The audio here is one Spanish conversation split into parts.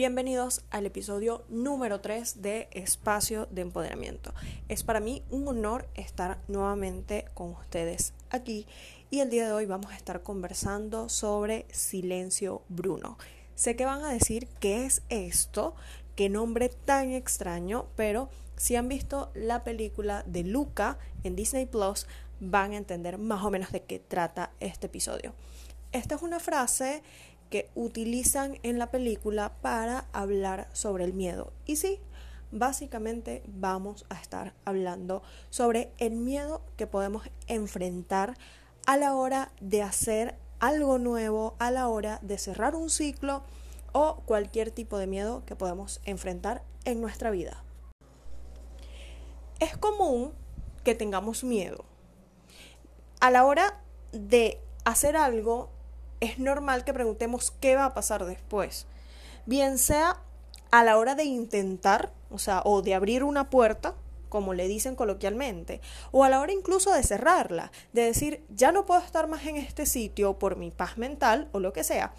Bienvenidos al episodio número 3 de Espacio de Empoderamiento. Es para mí un honor estar nuevamente con ustedes aquí y el día de hoy vamos a estar conversando sobre Silencio Bruno. Sé que van a decir qué es esto, qué nombre tan extraño, pero si han visto la película de Luca en Disney Plus, van a entender más o menos de qué trata este episodio. Esta es una frase que utilizan en la película para hablar sobre el miedo. Y sí, básicamente vamos a estar hablando sobre el miedo que podemos enfrentar a la hora de hacer algo nuevo, a la hora de cerrar un ciclo o cualquier tipo de miedo que podemos enfrentar en nuestra vida. Es común que tengamos miedo. A la hora de hacer algo es normal que preguntemos qué va a pasar después. Bien sea a la hora de intentar, o sea, o de abrir una puerta, como le dicen coloquialmente, o a la hora incluso de cerrarla, de decir, ya no puedo estar más en este sitio por mi paz mental o lo que sea,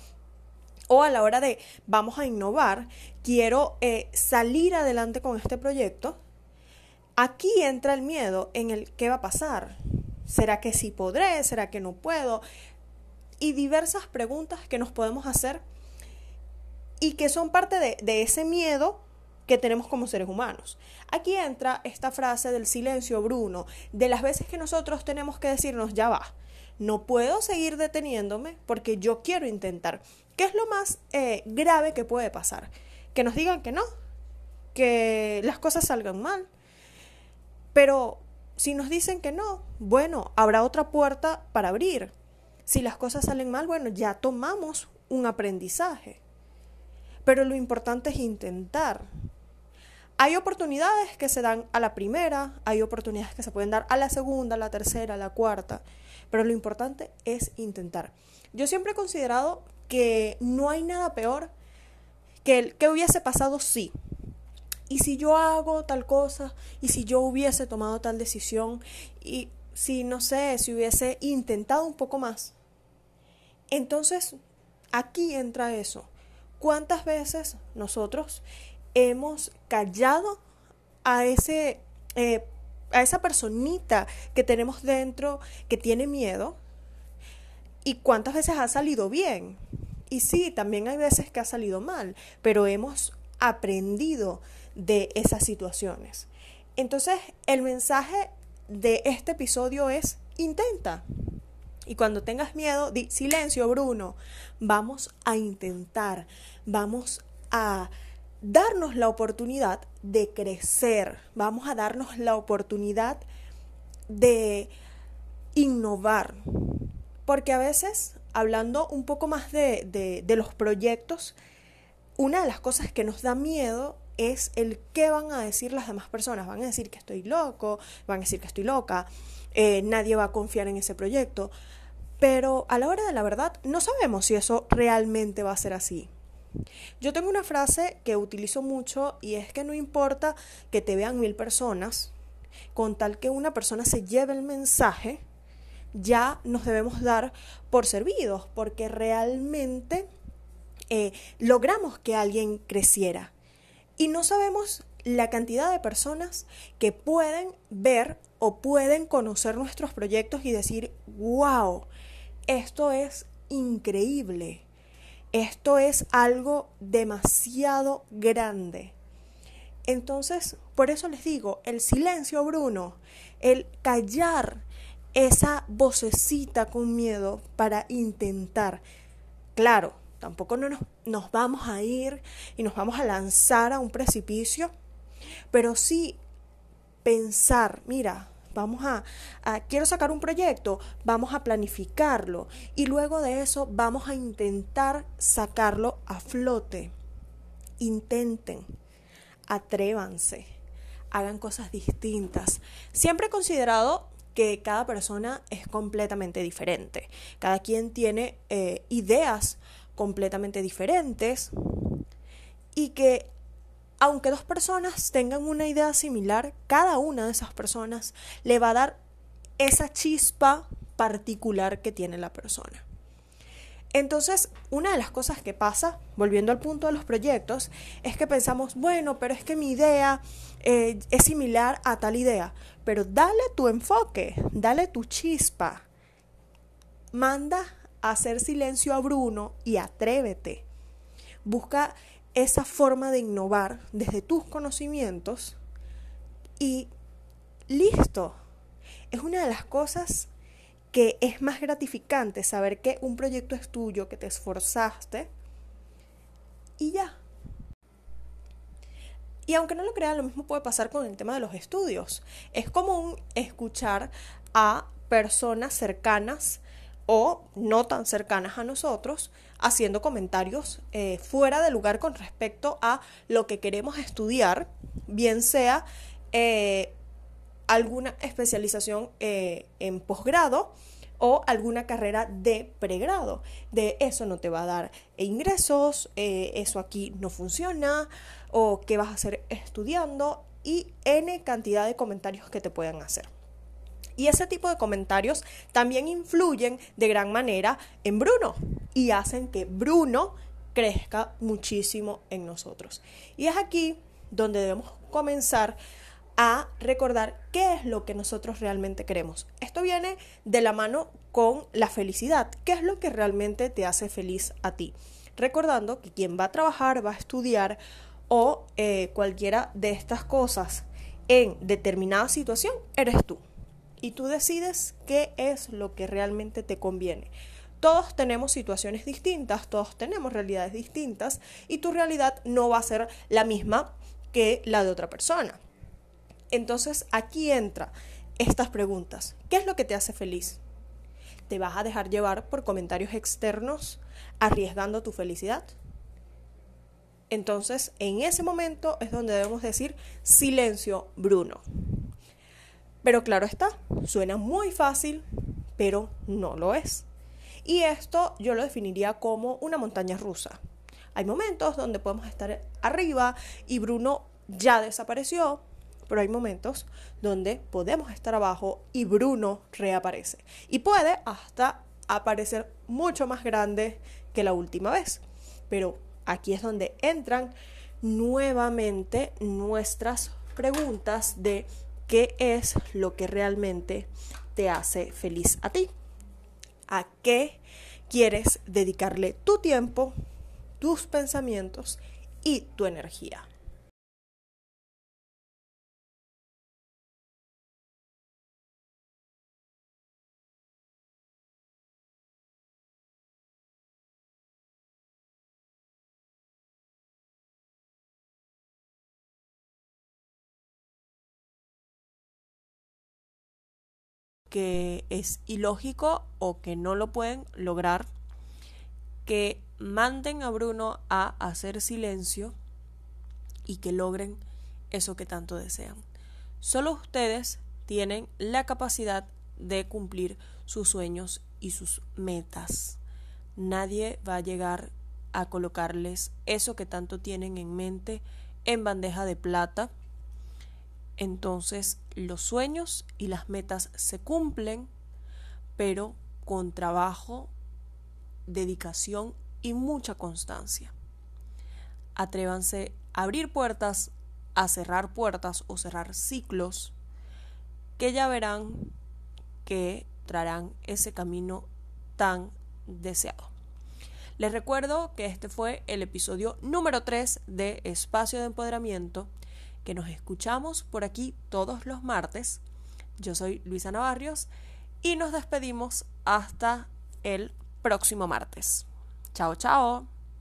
o a la hora de vamos a innovar, quiero eh, salir adelante con este proyecto, aquí entra el miedo en el qué va a pasar. ¿Será que sí podré? ¿Será que no puedo? Y diversas preguntas que nos podemos hacer y que son parte de, ese miedo que tenemos como seres humanos. Aquí entra esta frase del silencio Bruno, de las veces que nosotros tenemos que decirnos, ya va, no puedo seguir deteniéndome porque yo quiero intentar. ¿Qué es lo más eh, grave que puede pasar? Que nos digan que no, que las cosas salgan mal. Pero si nos dicen que no, bueno, habrá otra puerta para abrir. Si las cosas salen mal, bueno, ya tomamos un aprendizaje. Pero lo importante es intentar. Hay oportunidades que se dan a la primera, hay oportunidades que se pueden dar a la segunda, a la tercera, a la cuarta, pero lo importante es intentar. Yo siempre he considerado que no hay nada peor que el que hubiese pasado sí. Y si yo hago tal cosa, y si yo hubiese tomado tal decisión, y si no sé, si hubiese intentado un poco más, entonces, aquí entra eso. ¿Cuántas veces nosotros hemos callado a ese eh, a esa personita que tenemos dentro que tiene miedo y cuántas veces ha salido bien. Y sí, también hay veces que ha salido mal, pero hemos aprendido de esas situaciones. Entonces, el mensaje de este episodio es intenta. Y cuando tengas miedo, di silencio, Bruno. Vamos a intentar, vamos a darnos la oportunidad de crecer, vamos a darnos la oportunidad de innovar. Porque a veces, hablando un poco más de, de, los proyectos, una de las cosas que nos da miedo es el qué van a decir las demás personas. Van a decir que estoy loco, van a decir que estoy loca, eh, nadie va a confiar en ese proyecto. Pero a la hora de la verdad no sabemos si eso realmente va a ser así. Yo tengo una frase que utilizo mucho y es que no importa que te vean mil personas, con tal que una persona se lleve el mensaje, ya nos debemos dar por servidos, porque realmente eh, logramos que alguien creciera. Y no sabemos la cantidad de personas que pueden ver o pueden conocer nuestros proyectos y decir, wow, esto es increíble, esto es algo demasiado grande. Entonces, por eso les digo, el silencio, Bruno, el callar esa vocecita con miedo para intentar. Claro, tampoco no nos, nos, vamos a ir y nos vamos a lanzar a un precipicio, pero sí pensar, mira, vamos a, quiero sacar un proyecto, vamos a planificarlo y luego de eso vamos a intentar sacarlo a flote. Intenten, atrévanse, hagan cosas distintas. Siempre he considerado que cada persona es completamente diferente. Cada quien tiene eh, ideas completamente diferentes y que aunque dos personas tengan una idea similar, cada una de esas personas le va a dar esa chispa particular que tiene la persona. Entonces, una de las cosas que pasa, volviendo al punto de los proyectos, es que pensamos, bueno, pero es que mi idea eh, es similar a tal idea, pero dale tu enfoque, dale tu chispa, manda a hacer silencio a Bruno y atrévete. Busca esa forma de innovar desde tus conocimientos y listo. Es una de las cosas que es más gratificante saber que un proyecto es tuyo, que te esforzaste y ya. Y aunque no lo crean, lo mismo puede pasar con el tema de los estudios. Es común escuchar a personas cercanas o no tan cercanas a nosotros haciendo comentarios eh, fuera de lugar con respecto a lo que queremos estudiar, bien sea eh, alguna especialización eh, en posgrado o alguna carrera de pregrado. De eso no te va a dar ingresos, eso aquí no funciona, o qué vas a hacer estudiando, y N cantidad de comentarios que te puedan hacer. Y ese tipo de comentarios también influyen de gran manera en Bruno y hacen que Bruno crezca muchísimo en nosotros. Y es aquí donde debemos comenzar a recordar qué es lo que nosotros realmente queremos. Esto viene de la mano con la felicidad. ¿Qué es lo que realmente te hace feliz a ti? Recordando que quien va a trabajar, va a estudiar o eh, cualquiera de estas cosas en determinada situación, eres tú. Y tú decides qué es lo que realmente te conviene. Todos tenemos situaciones distintas, todos tenemos realidades distintas y tu realidad no va a ser la misma que la de otra persona. Entonces aquí entra estas preguntas. ¿Qué es lo que te hace feliz? ¿Te vas a dejar llevar por comentarios externos arriesgando tu felicidad? Entonces, en ese momento es donde debemos decir silencio, Bruno. Pero claro está, suena muy fácil, pero no lo es. Y esto yo lo definiría como una montaña rusa. Hay momentos donde podemos estar arriba y Bruno ya desapareció, pero hay momentos donde podemos estar abajo y Bruno reaparece. Y puede hasta aparecer mucho más grande que la última vez. Pero aquí es donde entran nuevamente nuestras preguntas de qué es lo que realmente te hace feliz a ti. ¿A qué quieres dedicarle tu tiempo, tus pensamientos y tu energía? Que es ilógico o que no lo pueden lograr, que manden a Bruno a hacer silencio y que logren eso que tanto desean. Solo ustedes tienen la capacidad de cumplir sus sueños y sus metas. Nadie va a llegar a colocarles eso que tanto tienen en mente en bandeja de plata entonces los sueños y las metas se cumplen, pero con trabajo, dedicación y mucha constancia. Atrévanse a abrir puertas, a cerrar puertas o cerrar ciclos que ya verán que traerán ese camino tan deseado. Les recuerdo que este fue el episodio número 3 de Espacio de Empoderamiento que nos escuchamos por aquí todos los martes. Yo soy Luisa Navarrios y nos despedimos hasta el próximo martes. Chao, chao.